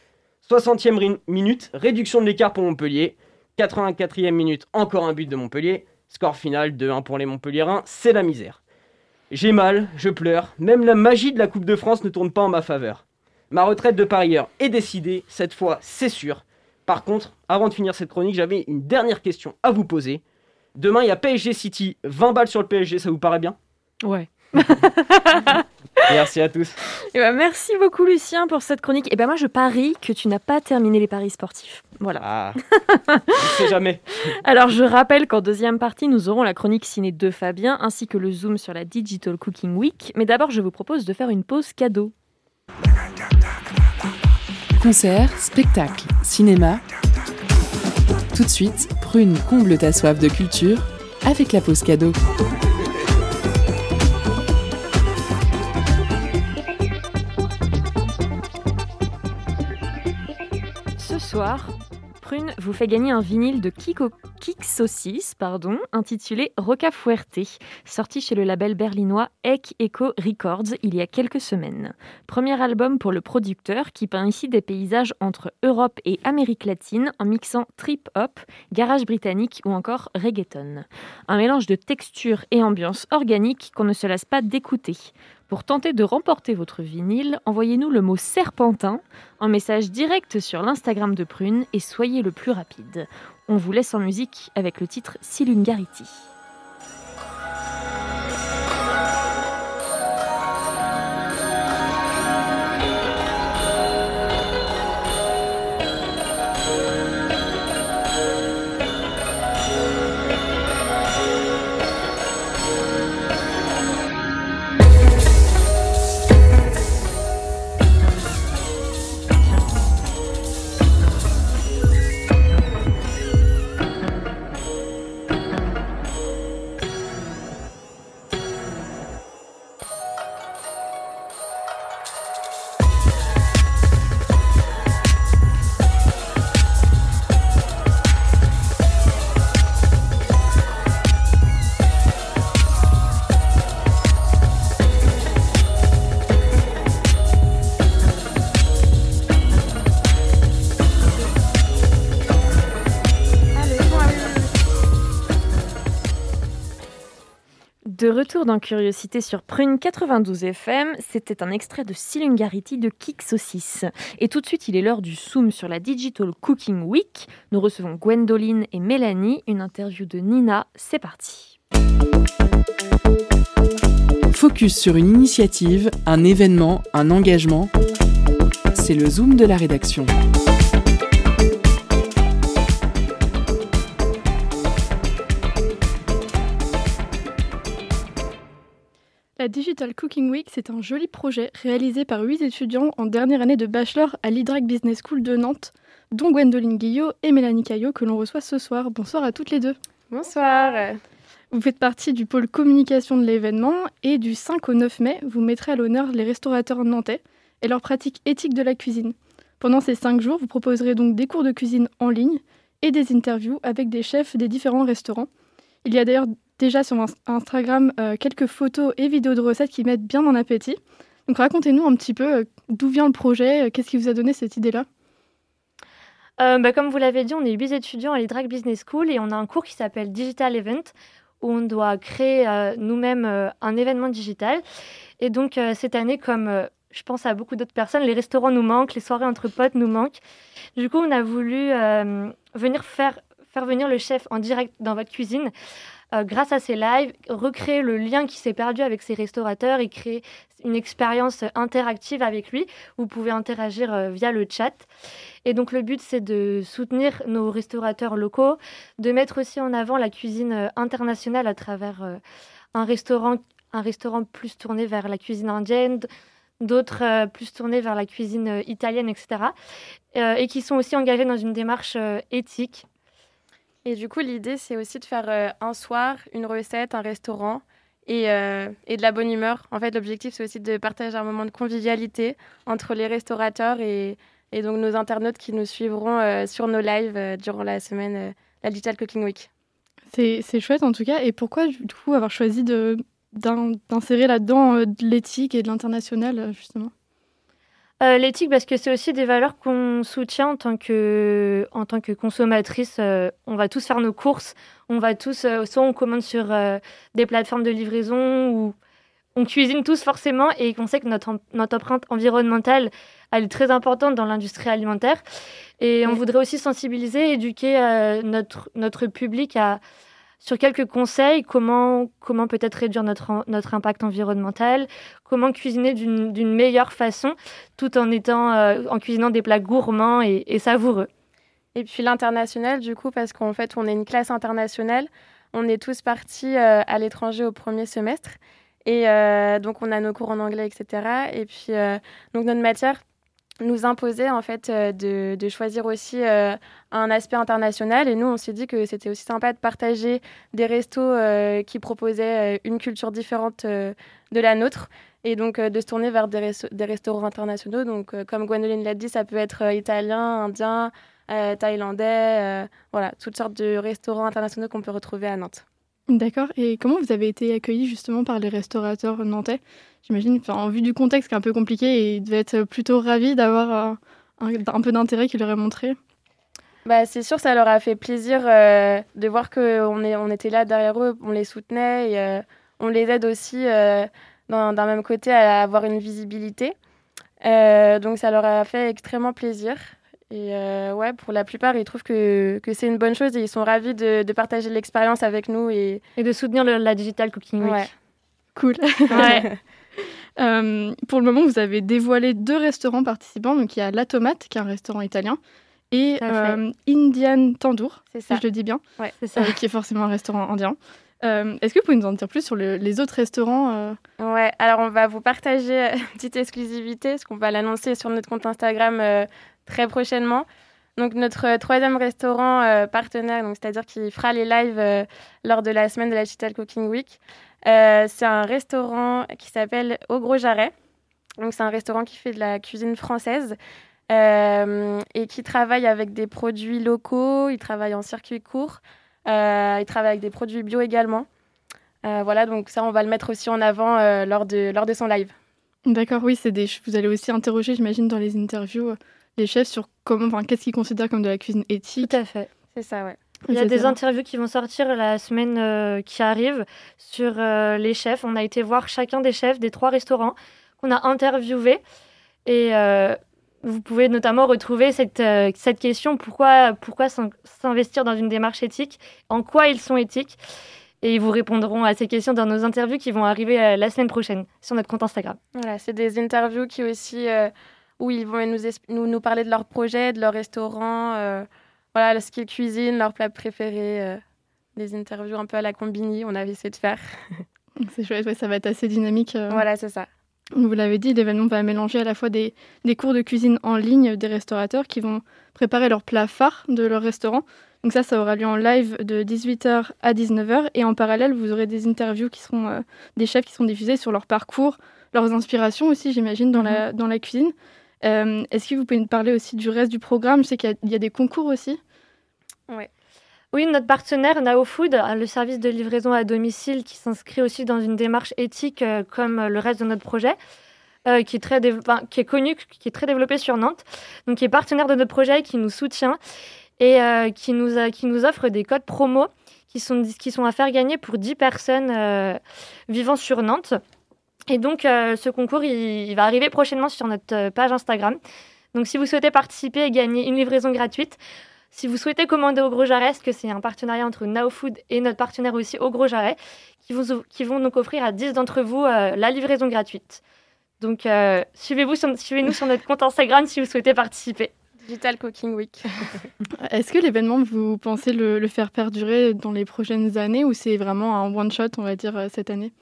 60e minute, réduction de l'écart pour Montpellier. 84e minute, encore un but de Montpellier. Score final 2-1 pour les Montpelliérains, c'est la misère. J'ai mal, je pleure, même la magie de la Coupe de France ne tourne pas en ma faveur. Ma retraite de parieur est décidée, cette fois c'est sûr. Par contre, avant de finir cette chronique, j'avais une dernière question à vous poser. Demain, il y a PSG City, 20 balles sur le PSG, ça vous paraît bien? Ouais. Merci à tous. Et ben, merci beaucoup Lucien pour cette chronique. Et ben moi je parie que tu n'as pas terminé les paris sportifs. Voilà. Ah, je sais jamais. Alors je rappelle qu'en deuxième partie nous aurons la chronique ciné de Fabien ainsi que le zoom sur la Digital Cooking Week. Mais d'abord je vous propose de faire une pause cadeau. Concert, spectacle, cinéma. Tout de suite, Prune comble ta soif de culture avec la pause cadeau. Prune vous fait gagner un vinyle de Kiko, Kixosis, pardon, intitulé Roca Fuerte, sorti chez le label berlinois Ek Echo Records il y a quelques semaines. Premier album pour le producteur qui peint ici des paysages entre Europe et Amérique latine en mixant trip-hop, garage britannique ou encore reggaeton. Un mélange de texture et ambiance organique qu'on ne se lasse pas d'écouter. Pour tenter de remporter votre vinyle, envoyez-nous le mot serpentin en message direct sur l'Instagram de Prune et soyez le plus rapide. On vous laisse en musique avec le titre Silungarity. De retour dans Curiosité sur Prune 92 FM, c'était un extrait de Silungarity de Kik Saucisse. Et tout de suite, il est l'heure du Zoom sur la Digital Cooking Week. Nous recevons Gwendoline et Mélanie, une interview de Nina. C'est parti. Focus sur une initiative, un événement, un engagement. C'est le Zoom de la rédaction. La Digital Cooking Week, c'est un joli projet réalisé par huit étudiants en dernière année de bachelor à l'IDRAC Business School de Nantes, dont Gwendoline Guillot et Mélanie Caillot, que l'on reçoit ce soir. Bonsoir à toutes les deux. Bonsoir. Vous faites partie du pôle communication de l'événement et du 5 au 9 mai, vous mettrez à l'honneur les restaurateurs nantais et leur pratique éthique de la cuisine. Pendant ces cinq jours, vous proposerez donc des cours de cuisine en ligne et des interviews avec des chefs des différents restaurants. Il y a d'ailleurs déjà sur Instagram euh, quelques photos et vidéos de recettes qui mettent bien en appétit. Donc racontez-nous un petit peu euh, d'où vient le projet, euh, qu'est-ce qui vous a donné cette idée-là? Bah, Comme vous l'avez dit, on est 8 étudiants à l'IDRAC Business School et on a un cours qui s'appelle Digital Event où on doit créer nous-mêmes un événement digital. Et donc cette année, comme je pense à beaucoup d'autres personnes, les restaurants nous manquent, les soirées entre potes nous manquent. Du coup, on a voulu venir faire, faire venir le chef en direct dans votre cuisine euh, grâce à ces lives, recréer le lien qui s'est perdu avec ses restaurateurs et créer une expérience interactive avec lui. Vous pouvez interagir euh, via le chat. Et donc le but, c'est de soutenir nos restaurateurs locaux, de mettre aussi en avant la cuisine euh, internationale à travers un restaurant, un restaurant plus tourné vers la cuisine indienne, d'autres plus tournés vers la cuisine italienne, etc. et qui sont aussi engagés dans une démarche éthique et du coup, l'idée, c'est aussi de faire euh, un soir, une recette, un restaurant et, euh, et de la bonne humeur. En fait, l'objectif, c'est aussi de partager un moment de convivialité entre les restaurateurs et, et donc nos internautes qui nous suivront euh, sur nos lives durant la semaine, la Digital Cooking Week. C'est chouette en tout cas. Et pourquoi, du coup, avoir choisi d'insérer là-dedans de l'éthique et de l'international, justement? Euh, l'éthique, parce que c'est aussi des valeurs qu'on soutient en tant que, en tant que consommatrice. Euh, on va tous faire nos courses, on va tous, euh, soit on commande sur des plateformes de livraison ou on cuisine tous forcément et qu'on sait que notre, notre empreinte environnementale, elle est très importante dans l'industrie alimentaire. Et on voudrait aussi sensibiliser, éduquer notre, notre public à, sur quelques conseils, comment, comment peut-être réduire notre, notre impact environnemental, comment cuisiner d'une meilleure façon tout en, étant, euh, en cuisinant des plats gourmands et, savoureux. Et puis l'international, du coup, parce qu'en fait, on est une classe internationale, on est tous partis euh, à l'étranger au premier semestre. Et euh, donc, on a nos cours en anglais, etc. Et puis, donc, notre matière nous imposait en fait euh, de, de choisir aussi euh, un aspect international. Et nous on s'est dit que c'était aussi sympa de partager des restos euh, qui proposaient une culture différente de la nôtre. Et donc de se tourner vers des, des restaurants internationaux. Donc comme Gwendoline l'a dit ça peut être italien, indien, thaïlandais voilà toutes sortes de restaurants internationaux qu'on peut retrouver à Nantes. D'accord. Et comment vous avez été accueillis justement par les restaurateurs nantais? J'imagine, en vue du contexte qui est un peu compliqué, ils devaient être plutôt ravis d'avoir euh, un, peu d'intérêt qu'ils leur aient montré. Bah, c'est sûr, ça leur a fait plaisir euh, de voir qu'on on était là derrière eux, on les soutenait et euh, on les aide aussi d'un même côté à avoir une visibilité. donc ça leur a fait extrêmement plaisir. Et euh, ouais, pour la plupart, ils trouvent que, que c'est une bonne chose et ils sont ravis de, de partager l'expérience avec nous. Et, et de soutenir la Digital Cooking Week. Ouais. Cool. Ouais. euh, pour le moment, vous avez dévoilé deux restaurants participants. Donc il y a La Tomate, qui est un restaurant italien, et euh, Indian Tandoor, si je le dis bien, ouais, c'est ça. Euh, qui est forcément un restaurant indien. Euh, est-ce que vous pouvez nous en dire plus sur les autres restaurants Ouais, alors on va vous partager une petite exclusivité, parce qu'on va l'annoncer sur notre compte Instagram très prochainement. Donc notre euh, troisième restaurant euh, partenaire, c'est-à-dire qui fera les lives euh, lors de la semaine de la Digital Cooking Week, c'est un restaurant qui s'appelle Au Gros Jarret. Donc c'est un restaurant qui fait de la cuisine française et qui travaille avec des produits locaux. Il travaille en circuit court. il travaille avec des produits bio également. voilà, donc ça on va le mettre aussi en avant lors de lors de son live. D'accord, oui, c'est des. Vous allez aussi interroger, j'imagine, dans les interviews les chefs sur comment, enfin, qu'est-ce qu'ils considèrent comme de la cuisine éthique. Tout à fait. C'est ça, ouais. Il y a des interviews qui vont sortir la semaine euh, qui arrive sur euh, les chefs. On a été voir chacun des chefs des trois restaurants qu'on a interviewés. Et euh, vous pouvez notamment retrouver cette, cette question pourquoi, pourquoi s'investir dans une démarche éthique? En quoi ils sont éthiques? Et ils vous répondront à ces questions dans nos interviews qui vont arriver la semaine prochaine sur notre compte Instagram. Voilà, c'est des interviews qui aussi où ils vont nous, nous, nous, parler de leurs projets, de leur restaurant, euh, voilà, ce qu'ils cuisinent, leurs plats préférés, euh, des interviews un peu à la combini, on avait essayé de faire. c'est chouette, ça va être assez dynamique. Euh. Voilà, c'est ça. Vous l'avez dit, l'événement va mélanger à la fois des, des, cours de cuisine en ligne des restaurateurs qui vont préparer leurs plats phares de leur restaurant. Donc ça, ça aura lieu en live de 18h à 19h. Et en parallèle, vous aurez des interviews qui seront des chefs qui seront diffusés sur leur parcours, leurs inspirations aussi, j'imagine, dans, la, mm-hmm. dans la cuisine. Euh, est-ce que vous pouvez nous parler aussi du reste du programme? Je sais qu'il y, a des concours aussi. Ouais. Oui, notre partenaire Nao Food, le service de livraison à domicile qui s'inscrit aussi dans une démarche éthique euh, comme le reste de notre projet. Euh, qui, est très qui est connu, qui est très développé sur Nantes, donc qui est partenaire de notre projet, qui nous soutient et qui, nous qui nous offre des codes promo qui sont, qui sont à faire gagner pour 10 personnes vivant sur Nantes. Et donc, ce concours, il, va arriver prochainement sur notre page Instagram. Donc, si vous souhaitez participer et gagner une livraison gratuite, si vous souhaitez commander au Gros Jarret, que c'est un partenariat entre Now Food et notre partenaire aussi au Gros Jarret, qui, vous, qui vont donc offrir à 10 d'entre vous la livraison gratuite. Donc, suivez-nous sur notre compte Instagram si vous souhaitez participer. Digital Cooking Week. Est-ce que l'événement, vous pensez le, faire perdurer dans les prochaines années ou c'est vraiment un one-shot, on va dire, euh, cette année?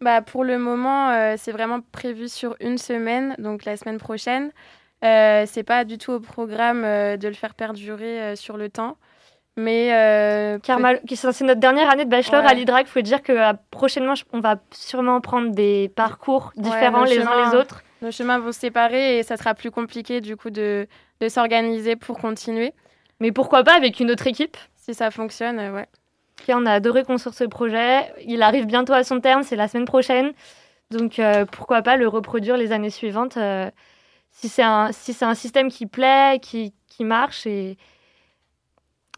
Bah, Pour le moment, euh, c'est vraiment prévu sur une semaine, donc la semaine prochaine. Euh, c'est pas du tout au programme euh, de le faire perdurer sur le temps. Mais car c'est notre dernière année de bachelor à l'IDRAC. Il faut dire que prochainement, on va sûrement prendre des parcours différents les uns les autres. Nos chemins vont se séparer et ça sera plus compliqué du coup de, de s'organiser pour continuer. Mais pourquoi pas avec une autre équipe? Si ça fonctionne, euh, on a adoré construire ce projet. Il arrive bientôt à son terme, c'est la semaine prochaine. Donc euh, pourquoi pas le reproduire les années suivantes euh, si c'est un, si un système qui plaît, qui, qui marche. Et...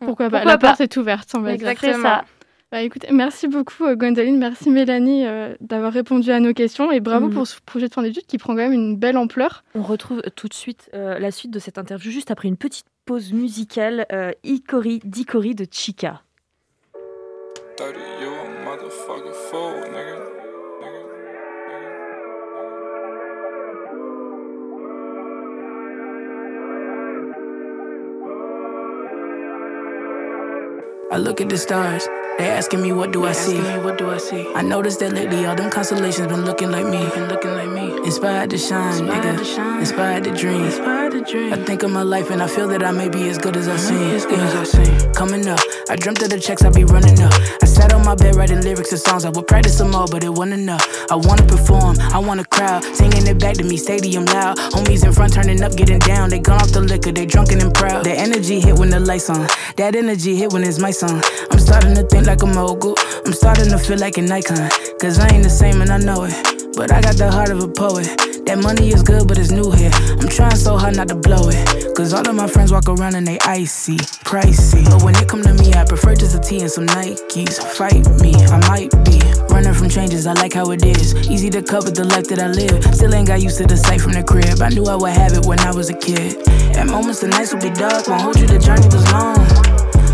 Pourquoi, pas La porte est ouverte, on va Exactement. Ça. Bah, merci beaucoup euh, Gwendoline, merci Mélanie euh, d'avoir répondu à nos questions et bravo mhm. pour ce projet de fin d'études qui prend quand même une belle ampleur. On retrouve tout de suite euh, la suite de cette interview juste après une petite pause musicale Ikori Dikori de Chica. 30, you a motherfucker fool, nigga. I look at the stars. They asking me what do I see? what do I see? I noticed that lately all them constellations been looking like me. Been looking like me. Inspired to shine, Inspired nigga. To shine. Inspired to dream. Inspired to dream. I think of my life and I feel that I may be as good as I seem. As good yeah. as I seem. Coming up, I dreamt of the checks I be running up. I sat on my bed writing lyrics and songs. I would practice some more, but it wasn't enough. I wanna perform, I want a crowd singing it back to me, stadium loud. Homies in front turning up, getting down. They gone off the liquor, they drunken and proud. The energy hit when the lights on. That energy hit when it's my I'm starting to think like a mogul. I'm starting to feel like an icon. Cause I ain't the same and I know it. But I got the heart of a poet. That money is good, but it's new here. I'm trying so hard not to blow it. Cause all of my friends walk around and they icy, pricey. But when it come to me, I prefer just a tee and some Nikes. Fight me, I might be running from changes. I like how it is. Easy to cover the life that I live. Still ain't got used to the sight from the crib. I knew I would have it when I was a kid. At moments, the nights would be dark. Won't hold you, the journey was long.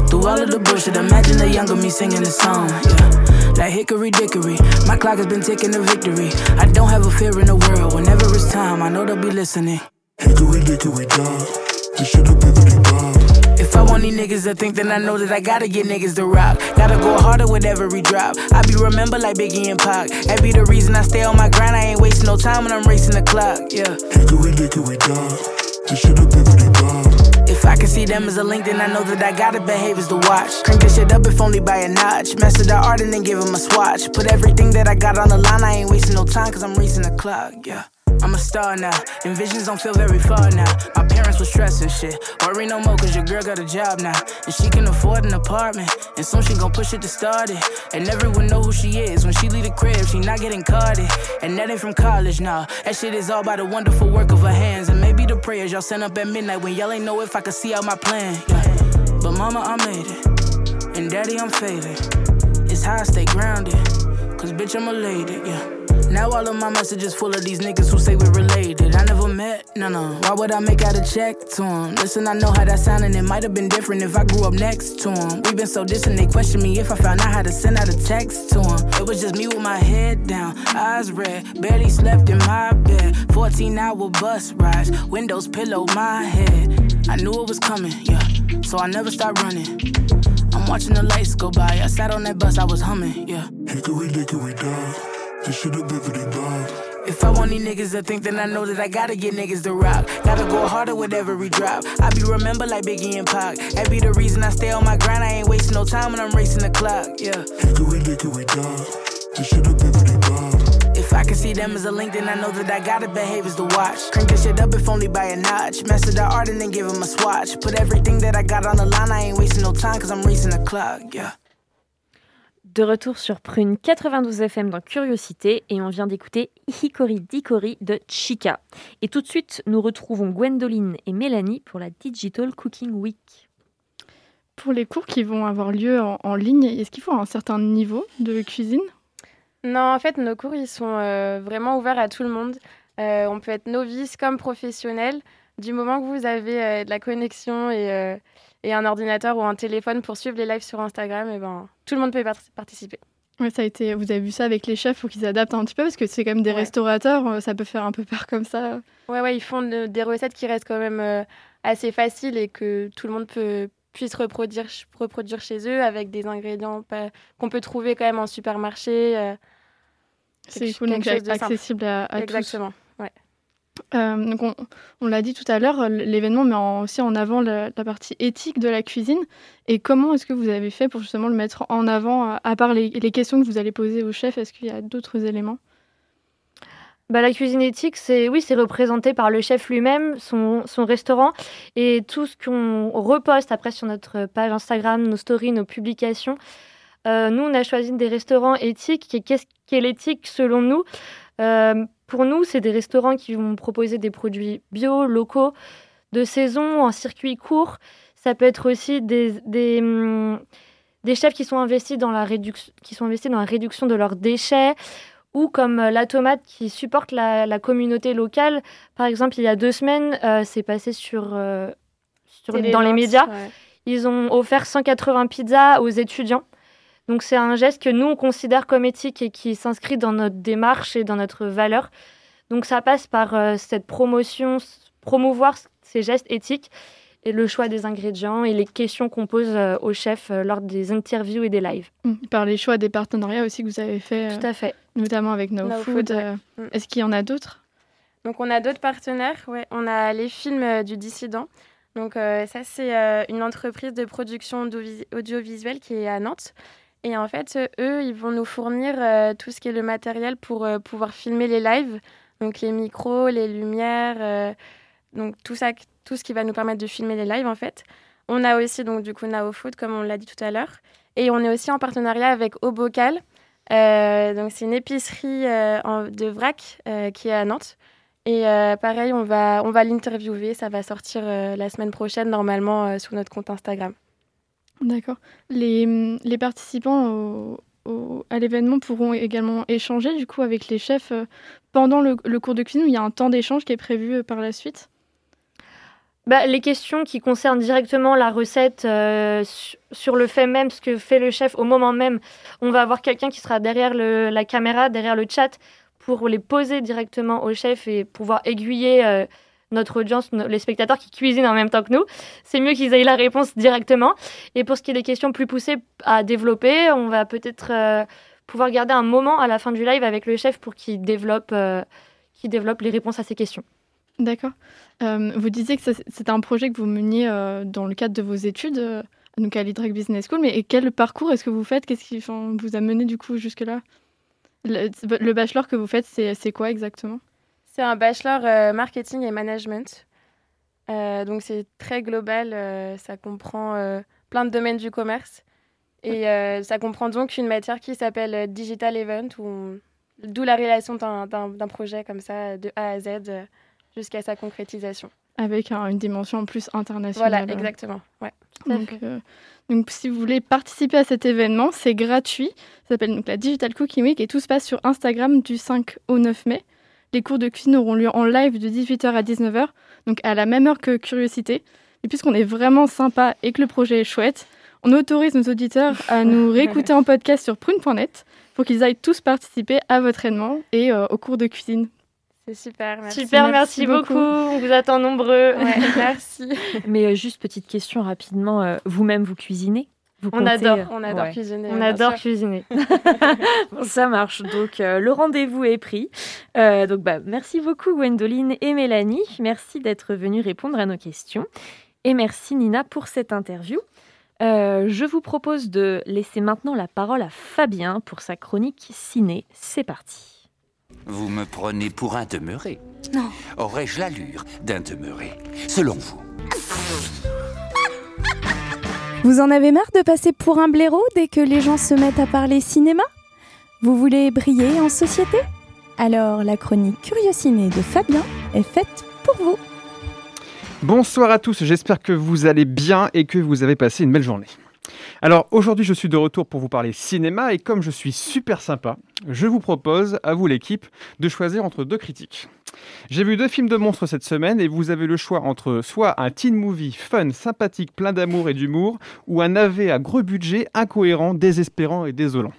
Through all of the bullshit, imagine the younger me singing the song. Yeah. Like hickory dickory, my clock has been ticking to victory. I don't have a fear in the world. Whenever it's time, I know they'll be listening. Hickory dickory dog, you should've been with Bob. If I want these niggas to think, then I know that I gotta get niggas to rock. Gotta go harder with every drop. I be remembered like Biggie and Pac. That be the reason I stay on my grind. I ain't wasting no time when I'm racing the clock. Yeah. Hickory dickory dog, you should've been with Bob. If I can see them as a link, then I know that I gotta behave as the watch. Crank this shit up if only by a notch. Master the art and then give him a swatch. Put everything that I got on the line, I ain't wasting no time, cause I'm racing the clock, yeah. I'm a star now, and visions don't feel very far now. My parents was stressing shit. Worry no more, cause your girl got a job now. And she can afford an apartment, and soon she gon' push it to start it. And everyone know who she is when she leave the crib, she not getting carded. And that ain't from college, nah. That shit is all by the wonderful work of her hands. And maybe the prayers y'all sent up at midnight when y'all ain't know if I could see out my plan. Yeah. But mama, I made it. And daddy, I'm faded. It's how I stay grounded. Cause bitch, I'm a lady, yeah. Now all of my messages full of these niggas who say we're related. I never met, no, no. Why would I make out a check to him? Listen, I know how that sounded. It might have been different if I grew up next to him. We've been so distant, they question me if I found out how to send out a text to him. It was just me with my head down, eyes red, barely slept in my bed. 14 hour bus rides, windows pillow my head. I knew it was coming, yeah, so I never stopped running. Watching the lights go by. I sat on that bus, I was humming, yeah. Hickory dickory dog. If I want these niggas to think, then I know that I gotta get niggas to rock. Gotta go harder with every drop. I be remembered like Biggie and Pac. That be the reason I stay on my grind. I ain't wasting no time when I'm racing the clock. Yeah. Hickory dickory dog. You should've been with Bob. If I can see them as a link, then I know that I gotta behave as the watch. Crank this shit up if only by a notch. Master the art and then give him a swatch. Put everything that I got on the line. I ain't wasting no time cause I'm racing the clock. Yeah. De retour sur Prune 92 FM dans Curiosité et on vient d'écouter Hikori Dikori de Chica. Et tout de suite, nous retrouvons Gwendoline et Mélanie pour la Digital Cooking Week. Pour les cours qui vont avoir lieu en, ligne, est-ce qu'il faut un certain niveau de cuisine? Non, en fait, nos cours, ils sont euh, vraiment ouverts à tout le monde. Euh, on peut être novice comme professionnel. Du moment que vous avez euh, de la connexion et, et, un ordinateur ou un téléphone pour suivre les lives sur Instagram, et eh ben, tout le monde peut participer. Ouais, ça a été. Vous avez vu ça avec les chefs pour qu'ils adaptent un petit peu parce que c'est quand même des restaurateurs, ça peut faire un peu peur comme ça. Ouais, ouais, ils font des recettes qui restent quand même assez faciles et que tout le monde peut puisse reproduire, reproduire chez eux avec des ingrédients qu'on peut trouver quand même en supermarché. Euh, c'est cool, donc accessible à, à Exactement, ouais. Euh, donc on, on l'a dit tout à l'heure, l'événement met aussi en avant la, partie éthique de la cuisine. Et comment est-ce que vous avez fait pour justement le mettre en avant, à part les, les questions que vous allez poser au chef Est-ce qu'il y a d'autres éléments? Bah, la cuisine éthique, c'est oui, c'est représenté par le chef lui-même, son, son, restaurant et tout ce qu'on reposte après sur notre page Instagram, nos stories, nos publications. Euh, nous, on a choisi des restaurants éthiques. Et qu'est-ce qu'est l'éthique selon nous? Euh, Pour nous, c'est des restaurants qui vont proposer des produits bio, locaux, de saison, en circuit court. Ça peut être aussi des, des, hum, des chefs qui sont investis dans la qui sont investis dans la réduction de leurs déchets ou comme euh, la tomate qui supporte la, communauté locale. Par exemple, il y a deux semaines, euh, c'est passé sur, euh, dans les médias. Ils ont offert 180 pizzas aux étudiants. Donc c'est un geste que nous, on considère comme éthique et qui s'inscrit dans notre démarche et dans notre valeur. Donc ça passe par cette promotion, promouvoir ces gestes éthiques et le choix des ingrédients et les questions qu'on pose au chef lors des interviews et des lives. Mmh. Par les choix des partenariats aussi que vous avez fait. Tout à fait notamment avec No, Food. Euh, mm. Est-ce qu'il y en a d'autres? Donc on a d'autres partenaires. Ouais. On a les films euh, du dissident. Donc euh, ça c'est une entreprise de production audiovisuelle qui est à Nantes. Et en fait, eux, ils vont nous fournir tout ce qui est le matériel pour pouvoir filmer les lives. Donc les micros, les lumières, donc tout ça, tout ce qui va nous permettre de filmer les lives en fait. On a aussi donc du coup Nao Food comme on l'a dit tout à l'heure. Et on est aussi en partenariat avec Au Bocal. Euh, donc c'est une épicerie euh, de vrac euh, qui est à Nantes. Et pareil, on va, on va l'interviewer. Ça va sortir la semaine prochaine, normalement, sur notre compte Instagram. D'accord. Les, les participants à l'événement pourront également échanger, du coup, avec les chefs pendant le, le cours de cuisine. il y a un temps d'échange qui est prévu par la suite? Bah, les questions qui concernent directement la recette euh, sur le fait même, ce que fait le chef au moment même, on va avoir quelqu'un qui sera derrière la caméra, derrière le chat, pour les poser directement au chef et pouvoir aiguiller euh, notre audience, les spectateurs qui cuisinent en même temps que nous. C'est mieux qu'ils aient la réponse directement. Et pour ce qui est des questions plus poussées à développer, on va peut-être euh, pouvoir garder un moment à la fin du live avec le chef pour qu'il développe, développe les réponses à ces questions. D'accord. Euh, vous disiez que c'était un projet que vous meniez euh, dans le cadre de vos études, euh, donc à l'IDREC Business School. Mais quel parcours est-ce que vous faites? Qu'est-ce qui vous a mené du coup jusque-là? Le, bachelor que vous faites, c'est quoi exactement? C'est un bachelor marketing et management. donc c'est très global, ça comprend plein de domaines du commerce. Et ça comprend donc une matière qui s'appelle Digital Event, d'où la relation d'un projet comme ça de A à Z jusqu'à sa concrétisation. Avec une dimension plus internationale. Voilà, exactement. Ouais. Donc, euh, donc, si vous voulez participer à cet événement, c'est gratuit. Ça s'appelle donc la Digital Cooking Week et tout se passe sur Instagram du 5 au 9 mai. Les cours de cuisine auront lieu en live de 18h à 19h, donc à la même heure que Curiosité. Et puisqu'on est vraiment sympa et que le projet est chouette, on autorise nos auditeurs à nous réécouter en podcast sur prune.net pour qu'ils aillent tous participer à votre événement et euh, au cours de cuisine c'est super, merci. Super, merci, beaucoup. On vous attend nombreux. merci. Mais euh, juste petite question rapidement, euh, vous-même vous cuisinez? Vous on, adore, euh, on adore cuisiner. On adore cuisiner. ça marche. Donc le rendez-vous est pris. donc bah, merci beaucoup Gwendoline et Mélanie. Merci d'être venues répondre à nos questions. Et merci Nina pour cette interview. je vous propose de laisser maintenant la parole à Fabien pour sa chronique ciné. C'est parti. Vous me prenez pour un demeuré Non. Aurais-je l'allure d'un demeuré, selon vous Vous en avez marre de passer pour un blaireau dès que les gens se mettent à parler cinéma? Vous voulez briller en société? Alors la chronique Curiosiné de Fabien est faite pour vous. Bonsoir à tous, j'espère que vous allez bien et que vous avez passé une belle journée. Alors aujourd'hui je suis de retour pour vous parler cinéma et comme je suis super sympa, je vous propose, à vous l'équipe, de choisir entre deux critiques. J'ai vu deux films de monstres cette semaine et vous avez le choix entre soit un teen movie fun, sympathique, plein d'amour et d'humour, ou un AV à gros budget, incohérent, désespérant et désolant.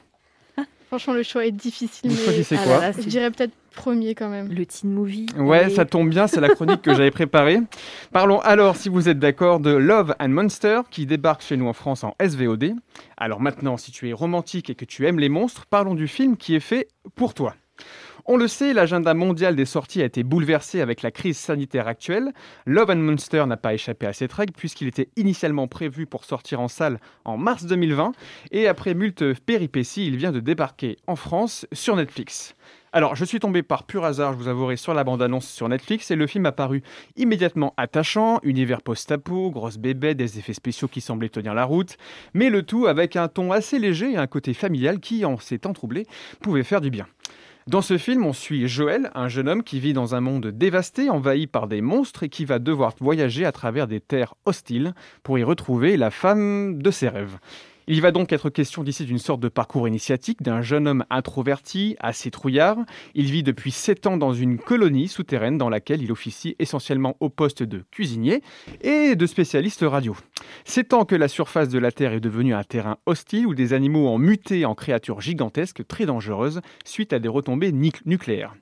Franchement, le choix est difficile. Vous mais- choisissez Ah quoi là là, Je dirais peut-être premier quand même. Le teen movie. Ouais, ça tombe bien, c'est la chronique que j'avais préparée. Parlons alors, si vous êtes d'accord, de Love and Monster qui débarque chez nous en France en SVOD. Alors maintenant, si tu es romantique et que tu aimes les monstres, parlons du film qui est fait pour toi. On le sait, l'agenda mondial des sorties a été bouleversé avec la crise sanitaire actuelle. Love and Monster n'a pas échappé à cette règle puisqu'il était initialement prévu pour sortir en salle en mars 2020 et après multe péripéties, il vient de débarquer en France sur Netflix. Alors, je suis tombé par pur hasard, je vous avouerai, sur la bande-annonce sur Netflix et le film a paru immédiatement attachant, univers post-apo, grosse bébé, des effets spéciaux qui semblaient tenir la route, mais le tout avec un ton assez léger et un côté familial qui, en ces temps troublés, pouvait faire du bien. Dans ce film, on suit Joël, un jeune homme qui vit dans un monde dévasté, envahi par des monstres et qui va devoir voyager à travers des terres hostiles pour y retrouver la femme de ses rêves. Il va donc être question d'ici d'une sorte de parcours initiatique d'un jeune homme introverti, assez trouillard. Il vit depuis 7 ans dans une colonie souterraine dans laquelle il officie essentiellement au poste de cuisinier et de spécialiste radio. C'est tant que la surface de la Terre est devenue un terrain hostile où des animaux ont muté en créatures gigantesques très dangereuses suite à des retombées nucléaires.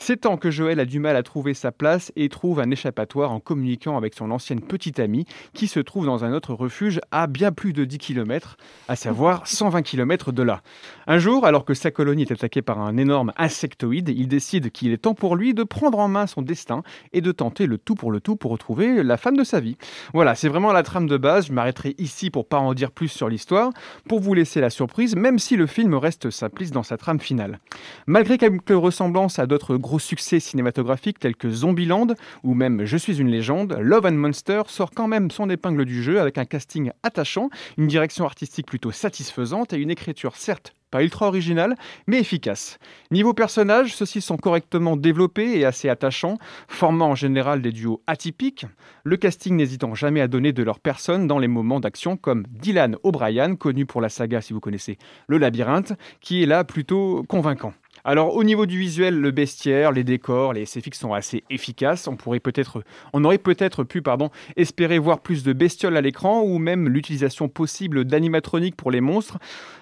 C'est tant que Joël a du mal à trouver sa place et trouve un échappatoire en communiquant avec son ancienne petite amie qui se trouve dans un autre refuge à bien plus de 10 km, à savoir 120 km de là. Un jour, alors que sa colonie est attaquée par un énorme insectoïde, il décide qu'il est temps pour lui de prendre en main son destin et de tenter le tout pour le tout pour retrouver la femme de sa vie. Voilà, c'est vraiment la trame de base. Je m'arrêterai ici pour pas en dire plus sur l'histoire, pour vous laisser la surprise, même si le film reste simpliste dans sa trame finale. Malgré quelques ressemblances à d'autres gros succès cinématographiques tels que Zombieland ou même Je suis une légende, Love and Monster sort quand même son épingle du jeu avec un casting attachant, une direction artistique plutôt satisfaisante et une écriture certes pas ultra originale, mais efficace. Niveau personnages, ceux-ci sont correctement développés et assez attachants, formant en général des duos atypiques, le casting n'hésitant jamais à donner de leur personne dans les moments d'action, comme Dylan O'Brien, connu pour la saga si vous connaissez Le Labyrinthe, qui est là plutôt convaincant. Alors au niveau du visuel, le bestiaire, les décors, les SFX sont assez efficaces. On pourrait peut-être, on aurait peut-être pu, pardon, espérer voir plus de bestioles à l'écran ou même l'utilisation possible d'animatroniques pour les monstres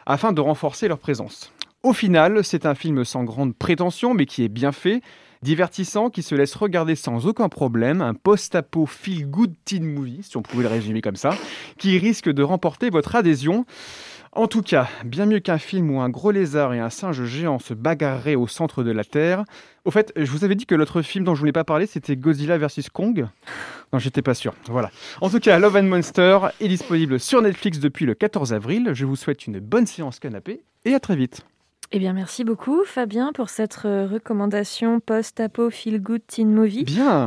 afin de renforcer leur présence. Au final, c'est un film sans grande prétention mais qui est bien fait, divertissant, qui se laisse regarder sans aucun problème, un post-apo feel-good teen movie, si on pouvait le résumer comme ça, qui risque de remporter votre adhésion. En tout cas, bien mieux qu'un film où un gros lézard et un singe géant se bagarreraient au centre de la Terre. Au fait, je vous avais dit que l'autre film dont je voulais pas parler, c'était Godzilla vs Kong. Non, j'étais pas sûr. Voilà. En tout cas, Love and Monster est disponible sur Netflix depuis le 14 avril. Je vous souhaite une bonne séance canapé et à très vite. Eh bien, merci beaucoup, Fabien, pour cette euh, recommandation post-apo feel good teen movie. Bien.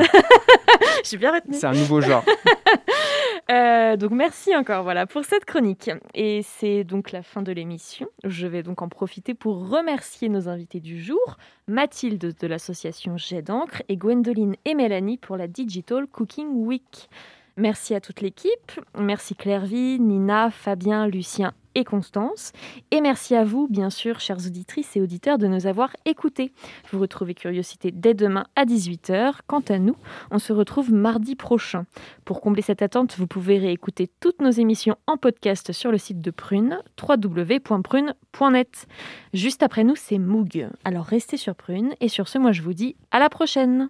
J'ai bien retenu. C'est un nouveau genre. Euh, donc merci encore voilà pour cette chronique et c'est donc la fin de l'émission. Je vais donc en profiter pour remercier nos invités du jour, Mathilde de l'association Jet d'encre et Gwendoline et Mélanie pour la Digital Cooking Week. Merci à toute l'équipe, merci Clairvy, Nina, Fabien, Lucien Constance. Et merci à vous, bien sûr, chères auditrices et auditeurs, de nous avoir écoutés. Vous retrouvez Curiosité dès demain à 18h. Quant à nous, on se retrouve mardi prochain. Pour combler cette attente, vous pouvez réécouter toutes nos émissions en podcast sur le site de Prune, www.prune.net. Juste après nous, c'est Moog. Alors restez sur Prune. Et sur ce, moi, je vous dis à la prochaine.